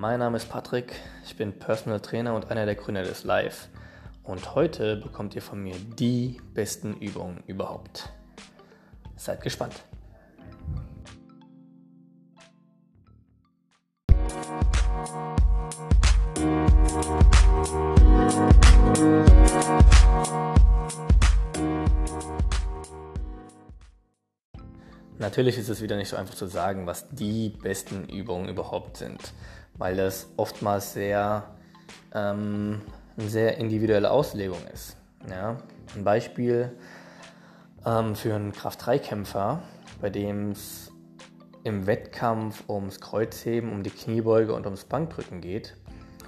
Mein Name ist Patrick, ich bin Personal Trainer und einer der Gründer des Live. Und heute bekommt ihr von mir die besten Übungen überhaupt. Seid gespannt. Natürlich ist es wieder nicht so einfach zu sagen, was die besten Übungen überhaupt sind, weil das oftmals sehr, ähm, eine sehr individuelle Auslegung ist. Ja? Ein Beispiel ähm, für einen Kraft-3-Kämpfer, bei dem es im Wettkampf ums Kreuzheben, um die Kniebeuge und ums Bankdrücken geht.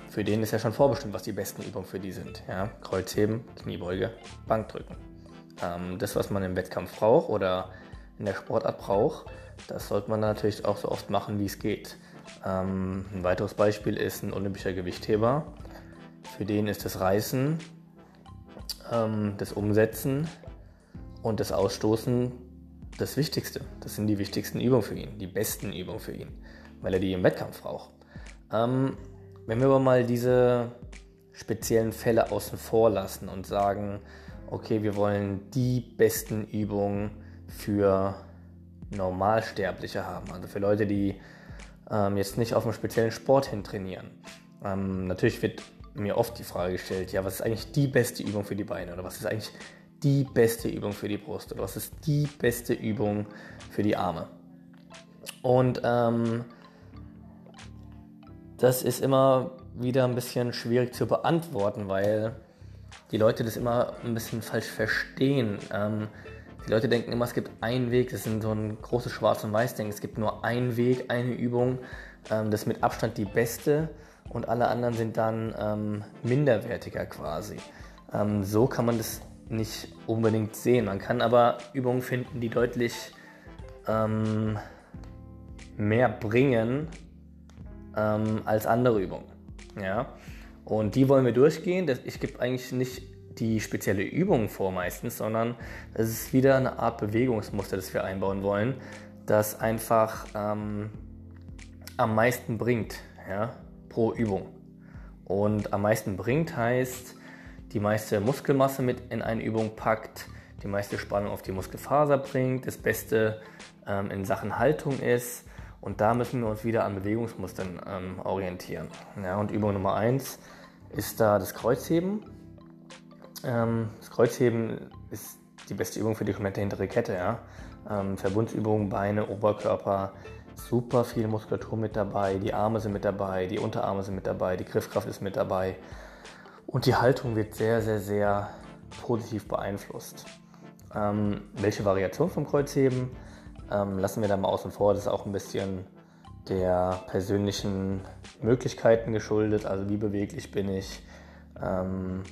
Für den ist ja schon vorbestimmt, was die besten Übungen für die sind. Ja? Kreuzheben, Kniebeuge, Bankdrücken. Ähm, das, was man im Wettkampf braucht oder in der Sportart braucht. Das sollte man natürlich auch so oft machen, wie es geht. Ähm, ein weiteres Beispiel ist ein olympischer Gewichtheber. Für den ist das Reißen, ähm, das Umsetzen und das Ausstoßen das Wichtigste. Das sind die wichtigsten Übungen für ihn, die besten Übungen für ihn, weil er die im Wettkampf braucht. Ähm, wenn wir aber mal diese speziellen Fälle außen vor lassen und sagen, okay, wir wollen die besten Übungen für Normalsterbliche haben, also für Leute, die ähm, jetzt nicht auf einen speziellen Sport hin trainieren. Ähm, natürlich wird mir oft die Frage gestellt, ja, was ist eigentlich die beste Übung für die Beine oder was ist eigentlich die beste Übung für die Brust oder was ist die beste Übung für die Arme? Und ähm, das ist immer wieder ein bisschen schwierig zu beantworten, weil die Leute das immer ein bisschen falsch verstehen. Ähm, die Leute denken immer, es gibt einen Weg, das ist so ein großes Schwarz- und Weiß-Ding. Es gibt nur einen Weg, eine Übung, ähm, das ist mit Abstand die beste und alle anderen sind dann ähm, minderwertiger quasi. Ähm, so kann man das nicht unbedingt sehen. Man kann aber Übungen finden, die deutlich ähm, mehr bringen ähm, als andere Übungen. Ja? Und die wollen wir durchgehen. Ich gebe eigentlich nicht die spezielle Übung vor meistens, sondern es ist wieder eine Art Bewegungsmuster, das wir einbauen wollen, das einfach ähm, am meisten bringt ja, pro Übung. Und am meisten bringt heißt, die meiste Muskelmasse mit in eine Übung packt, die meiste Spannung auf die Muskelfaser bringt, das Beste ähm, in Sachen Haltung ist. Und da müssen wir uns wieder an Bewegungsmustern ähm, orientieren. Ja, und Übung Nummer 1 ist da das Kreuzheben. Ähm, das Kreuzheben ist die beste Übung für die komplette hintere Kette. Ja? Ähm, Verbundsübungen, Beine, Oberkörper, super viel Muskulatur mit dabei. Die Arme sind mit dabei, die Unterarme sind mit dabei, die Griffkraft ist mit dabei. Und die Haltung wird sehr, sehr, sehr positiv beeinflusst. Ähm, welche Variation vom Kreuzheben ähm, lassen wir da mal außen vor. Das ist auch ein bisschen der persönlichen Möglichkeiten geschuldet. Also wie beweglich bin ich, ähm,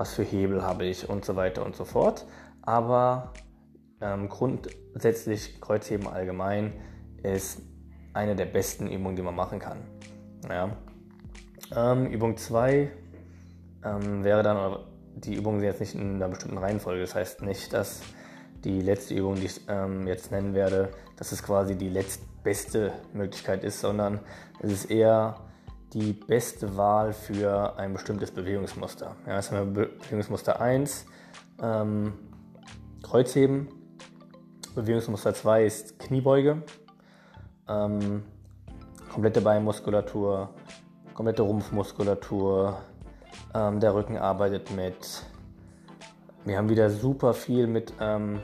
was für Hebel habe ich und so weiter und so fort. Aber ähm, grundsätzlich Kreuzheben allgemein ist eine der besten Übungen, die man machen kann. Ja. Ähm, Übung 2 ähm, wäre dann, die Übungen sind jetzt nicht in einer bestimmten Reihenfolge, das heißt nicht, dass die letzte Übung, die ich ähm, jetzt nennen werde, dass es quasi die letztbeste Möglichkeit ist, sondern es ist eher die beste Wahl für ein bestimmtes Bewegungsmuster. Ja, das haben wir Bewegungsmuster 1, ähm, Kreuzheben. Bewegungsmuster 2 ist Kniebeuge. Ähm, komplette Beinmuskulatur, komplette Rumpfmuskulatur. Ähm, der Rücken arbeitet mit. Wir haben wieder super viel mit ähm,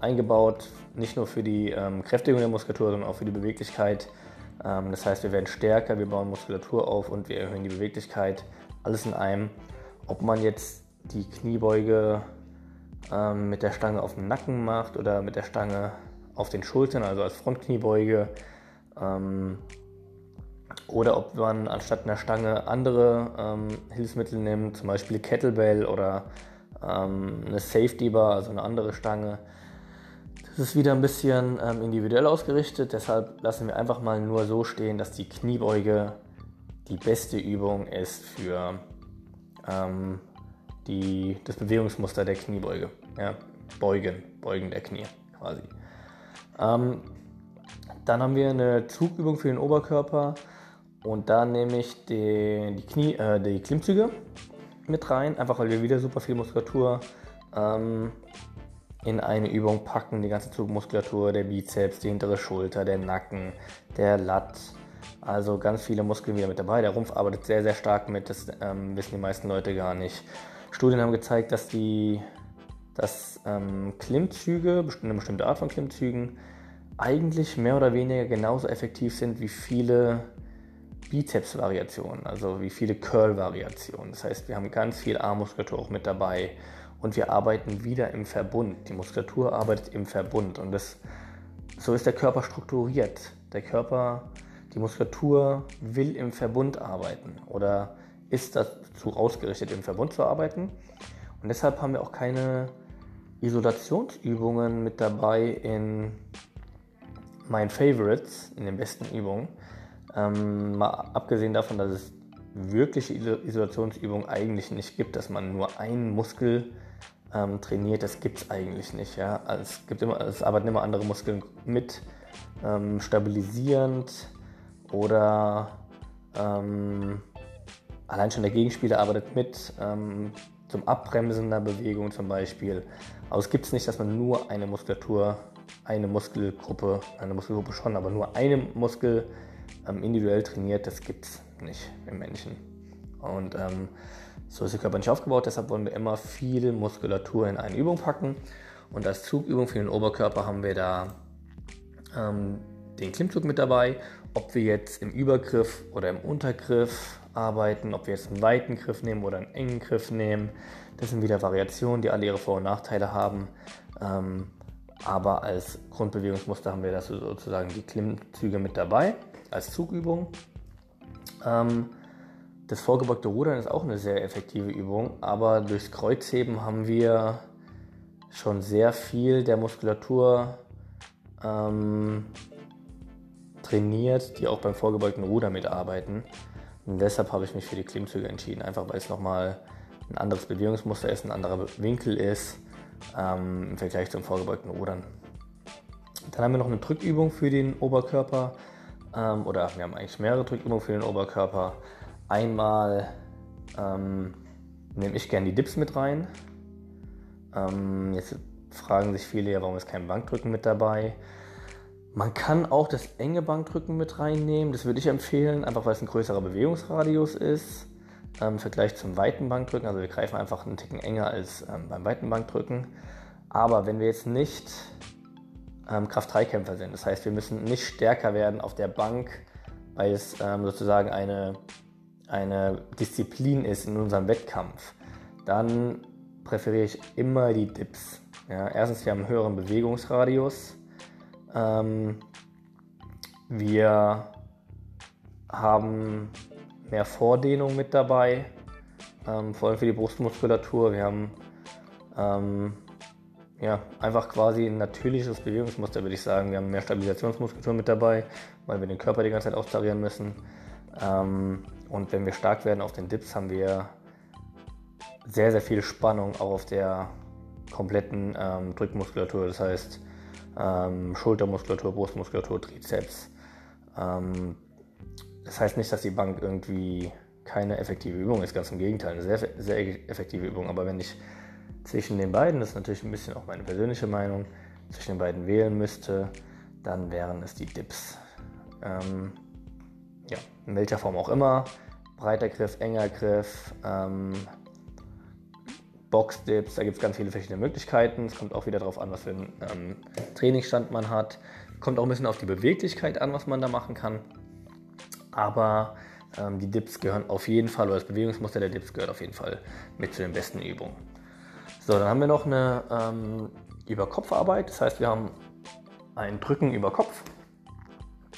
eingebaut, nicht nur für die ähm, Kräftigung der Muskulatur, sondern auch für die Beweglichkeit. Ähm, das heißt, wir werden stärker, wir bauen Muskulatur auf und wir erhöhen die Beweglichkeit. Alles in einem. Ob man jetzt die Kniebeuge ähm, mit der Stange auf dem Nacken macht oder mit der Stange auf den Schultern, also als Frontkniebeuge. Ähm, oder ob man anstatt einer Stange andere Hilfsmittel nimmt, zum Beispiel Kettlebell oder eine Safety Bar, also eine andere Stange. Das ist wieder ein bisschen ähm, individuell ausgerichtet, deshalb lassen wir einfach mal nur so stehen, dass die Kniebeuge die beste Übung ist für ähm, die, das Bewegungsmuster der Kniebeuge. Ja, beugen, Beugen der Knie quasi. Ähm, dann haben wir eine Zugübung für den Oberkörper und da nehme ich die, die, Knie, äh, die Klimmzüge mit rein, einfach weil wir wieder super viel Muskulatur ähm, in eine Übung packen. Die ganze Zugmuskulatur, der Bizeps, die hintere Schulter, der Nacken, der Lat. Also ganz viele Muskeln wieder mit dabei. Der Rumpf arbeitet sehr, sehr stark mit. Das ähm, wissen die meisten Leute gar nicht. Studien haben gezeigt, dass die dass ähm, Klimmzüge, eine bestimmte Art von Klimmzügen, eigentlich mehr oder weniger genauso effektiv sind wie viele Bizeps-Variationen, also wie viele Curl-Variationen. Das heißt, wir haben ganz viel Armmuskulatur auch mit dabei und wir arbeiten wieder im Verbund. Die Muskulatur arbeitet im Verbund und das, so ist der Körper strukturiert. Der Körper, die Muskulatur will im Verbund arbeiten oder ist dazu ausgerichtet, im Verbund zu arbeiten. Und deshalb haben wir auch keine Isolationsübungen mit dabei in meinen Favorites, in den besten Übungen. Ähm, mal abgesehen davon, dass es wirkliche Isolationsübungen eigentlich nicht gibt, dass man nur einen Muskel ähm, trainiert, das gibt es eigentlich nicht. Ja? Also es, gibt immer, es arbeiten immer andere Muskeln mit, ähm, stabilisierend oder ähm, allein schon der Gegenspieler arbeitet mit, ähm, zum Abbremsen der Bewegung zum Beispiel. Aber es gibt es nicht, dass man nur eine Muskulatur, eine Muskelgruppe, eine Muskelgruppe schon, aber nur eine Muskel ähm, individuell trainiert, das gibt es nicht im Menschen. Und ähm, so ist der Körper nicht aufgebaut, deshalb wollen wir immer viel Muskulatur in eine Übung packen. Und als Zugübung für den Oberkörper haben wir da ähm, den Klimmzug mit dabei. Ob wir jetzt im Übergriff oder im Untergriff arbeiten, ob wir jetzt einen weiten Griff nehmen oder einen engen Griff nehmen. Das sind wieder Variationen, die alle ihre Vor- und Nachteile haben. Ähm, aber als Grundbewegungsmuster haben wir das sozusagen die Klimmzüge mit dabei als Zugübung. Ähm, das vorgebeugte Rudern ist auch eine sehr effektive Übung, aber durchs Kreuzheben haben wir schon sehr viel der Muskulatur ähm, trainiert, die auch beim vorgebeugten Ruder mitarbeiten. Und deshalb habe ich mich für die Klimmzüge entschieden, einfach weil es nochmal ein anderes Bewegungsmuster ist, ein anderer Winkel ist ähm, im Vergleich zum vorgebeugten Rudern. Dann haben wir noch eine Drückübung für den Oberkörper ähm, oder wir haben eigentlich mehrere Drückübungen für den Oberkörper. Einmal ähm, nehme ich gerne die Dips mit rein. Ähm, jetzt fragen sich viele ja, warum ist kein Bankdrücken mit dabei? Man kann auch das enge Bankdrücken mit reinnehmen. Das würde ich empfehlen, einfach weil es ein größerer Bewegungsradius ist. Ähm, Im Vergleich zum weiten Bankdrücken. Also wir greifen einfach einen Ticken enger als ähm, beim weiten Bankdrücken. Aber wenn wir jetzt nicht ähm, Kraft-3-Kämpfer sind, das heißt, wir müssen nicht stärker werden auf der Bank, weil es ähm, sozusagen eine, eine Disziplin ist in unserem Wettkampf, dann präferiere ich immer die Dips. Ja, erstens, wir haben einen höheren Bewegungsradius. Ähm, wir haben mehr Vordehnung mit dabei, ähm, vor allem für die Brustmuskulatur. Wir haben ähm, ja, einfach quasi ein natürliches Bewegungsmuster, würde ich sagen. Wir haben mehr Stabilisationsmuskulatur mit dabei, weil wir den Körper die ganze Zeit austarieren müssen. Ähm, und wenn wir stark werden auf den Dips, haben wir sehr, sehr viel Spannung auch auf der kompletten ähm, Drückmuskulatur. Das heißt, ähm, Schultermuskulatur, Brustmuskulatur, Trizeps. Ähm, das heißt nicht, dass die Bank irgendwie keine effektive Übung ist, ganz im Gegenteil, eine sehr, sehr effektive Übung. Aber wenn ich zwischen den beiden, das ist natürlich ein bisschen auch meine persönliche Meinung, zwischen den beiden wählen müsste, dann wären es die Dips. Ähm, ja, in welcher Form auch immer. Breiter Griff, enger Griff, ähm, Box-Dips, da gibt es ganz viele verschiedene Möglichkeiten. Es kommt auch wieder darauf an, was für einen ähm, Trainingsstand man hat. Kommt auch ein bisschen auf die Beweglichkeit an, was man da machen kann. Aber ähm, die Dips gehören auf jeden Fall, oder das Bewegungsmuster der Dips gehört auf jeden Fall mit zu den besten Übungen. So, dann haben wir noch eine ähm, Überkopfarbeit. Das heißt, wir haben ein Drücken über Kopf.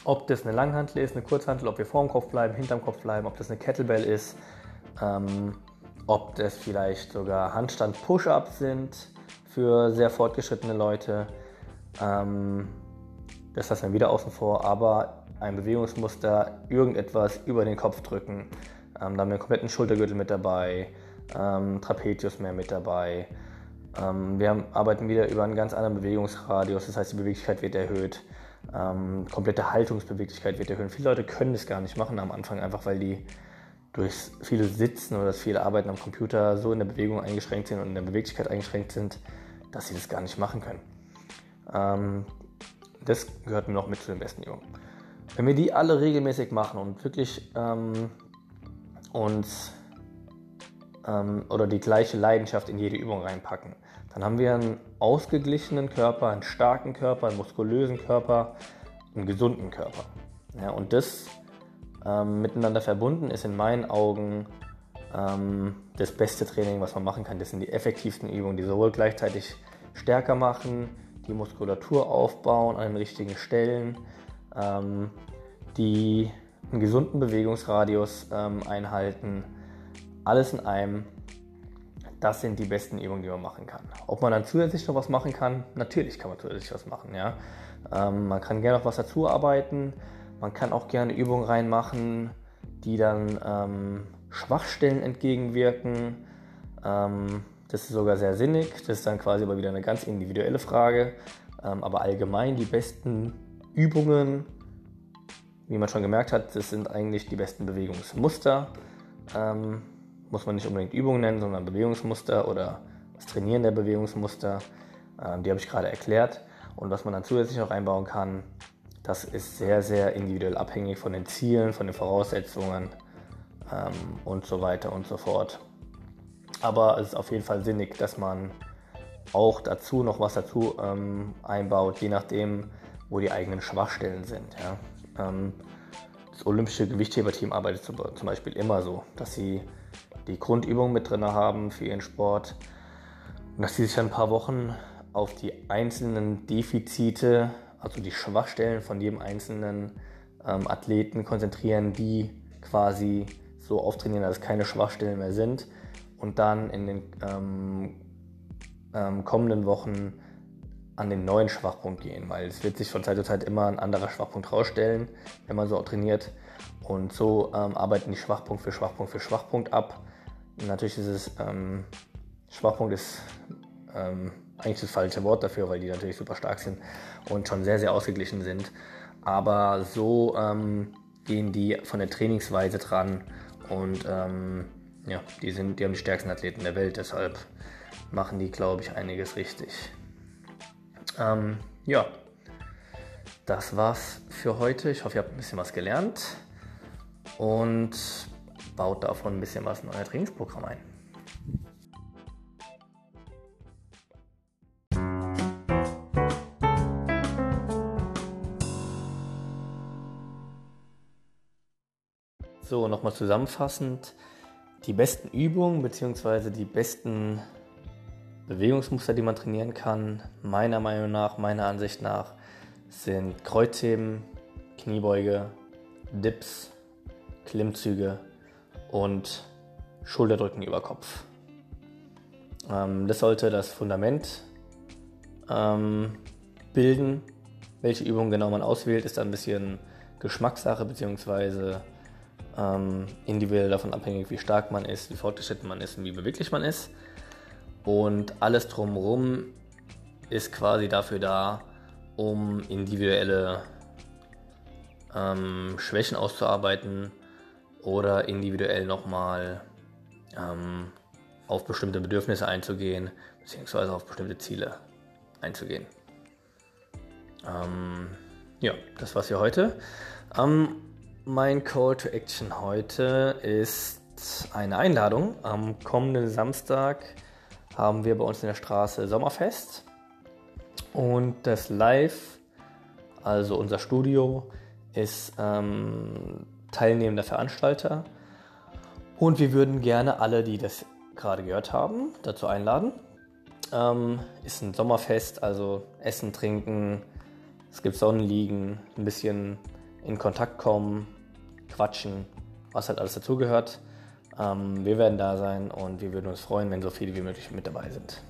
Ob das eine Langhantel ist, eine Kurzhantel, ob wir vorm Kopf bleiben, hinterm Kopf bleiben, ob das eine Kettlebell ist. Ähm, ob das vielleicht sogar Handstand-Push-Ups sind für sehr fortgeschrittene Leute. Ähm, das lassen wir wieder außen vor, aber ein Bewegungsmuster, irgendetwas über den Kopf drücken. Ähm, da haben wir einen kompletten Schultergürtel mit dabei, ähm, Trapezius mehr mit dabei. Ähm, wir haben, arbeiten wieder über einen ganz anderen Bewegungsradius, das heißt die Beweglichkeit wird erhöht. Ähm, komplette Haltungsbeweglichkeit wird erhöhen. Viele Leute können das gar nicht machen am Anfang, einfach weil die durch viele Sitzen oder das viele Arbeiten am Computer so in der Bewegung eingeschränkt sind und in der Beweglichkeit eingeschränkt sind, dass sie das gar nicht machen können. Ähm, das gehört noch mit zu den besten Übungen. Wenn wir die alle regelmäßig machen und wirklich ähm, uns ähm, oder die gleiche Leidenschaft in jede Übung reinpacken, dann haben wir einen ausgeglichenen Körper, einen starken Körper, einen muskulösen Körper, einen gesunden Körper. Ja, und das ähm, miteinander verbunden ist in meinen Augen ähm, das beste Training, was man machen kann. Das sind die effektivsten Übungen, die sowohl gleichzeitig stärker machen, die Muskulatur aufbauen an den richtigen Stellen, ähm, die einen gesunden Bewegungsradius ähm, einhalten. Alles in einem. Das sind die besten Übungen, die man machen kann. Ob man dann zusätzlich noch was machen kann, natürlich kann man zusätzlich was machen. Ja? Ähm, man kann gerne noch was dazu arbeiten. Man kann auch gerne Übungen reinmachen, die dann ähm, Schwachstellen entgegenwirken. Ähm, das ist sogar sehr sinnig. Das ist dann quasi aber wieder eine ganz individuelle Frage. Ähm, aber allgemein die besten Übungen wie man schon gemerkt hat, das sind eigentlich die besten Bewegungsmuster. Muss man nicht unbedingt Übungen nennen, sondern Bewegungsmuster oder das Trainieren der Bewegungsmuster. Ähm, die habe ich gerade erklärt. Und was man dann zusätzlich noch einbauen kann, das ist sehr, sehr individuell abhängig von den Zielen, von den Voraussetzungen ähm, und so weiter und so fort. Aber es ist auf jeden Fall sinnig, dass man auch dazu noch was dazu ähm, einbaut, je nachdem, wo die eigenen Schwachstellen sind. Ähm, das olympische Gewichtheberteam arbeitet zum Beispiel immer so, dass sie die Grundübungen mit drin haben für ihren Sport. Und dass sie sich ein paar Wochen auf die einzelnen Defizite, also die Schwachstellen von jedem einzelnen ähm, Athleten konzentrieren, die quasi so auftrainieren, dass es keine Schwachstellen mehr sind. Und dann in den ähm, ähm, kommenden Wochen an den neuen Schwachpunkt gehen, weil es wird sich von Zeit zu Zeit immer ein anderer Schwachpunkt rausstellen, wenn man so trainiert. Und so ähm, arbeiten die Schwachpunkt für Schwachpunkt für Schwachpunkt ab. Natürlich ist es, ähm, Schwachpunkt ist ähm, eigentlich das falsche Wort dafür, weil die natürlich super stark sind und schon sehr, sehr ausgeglichen sind. Aber so ähm, gehen die von der Trainingsweise dran und ähm, ja, die, sind, die haben die stärksten Athleten der Welt, deshalb machen die, glaube ich, einiges richtig. Ähm, ja, das war's für heute. Ich hoffe, ihr habt ein bisschen was gelernt und baut davon ein bisschen was in euer Trainingsprogramm ein. So, nochmal zusammenfassend. Die besten Übungen bzw. die besten Bewegungsmuster, die man trainieren kann, meiner Meinung nach, meiner Ansicht nach, sind Kreuzheben, Kniebeuge, Dips, Klimmzüge und Schulterdrücken über Kopf. Ähm, das sollte das Fundament ähm, bilden. Welche Übung genau man auswählt, ist ein bisschen Geschmackssache bzw. Ähm, individuell davon abhängig, wie stark man ist, wie fortgeschritten man ist und wie beweglich man ist. Und alles drumherum ist quasi dafür da, um individuelle ähm, Schwächen auszuarbeiten oder individuell nochmal ähm, auf bestimmte Bedürfnisse einzugehen, beziehungsweise auf bestimmte Ziele einzugehen. Ähm, ja, das war's für heute. Ähm, mein Call to Action heute ist eine Einladung. Am kommenden Samstag haben wir bei uns in der Straße Sommerfest. Und das Live, also unser Studio, ist ähm, teilnehmender Veranstalter. Und wir würden gerne alle, die das gerade gehört haben, dazu einladen. Ähm, ist ein Sommerfest, also Essen, Trinken, es gibt Sonnenliegen, ein bisschen in Kontakt kommen, quatschen, was halt alles dazugehört. Ähm, wir werden da sein und wir würden uns freuen, wenn so viele wie möglich mit dabei sind.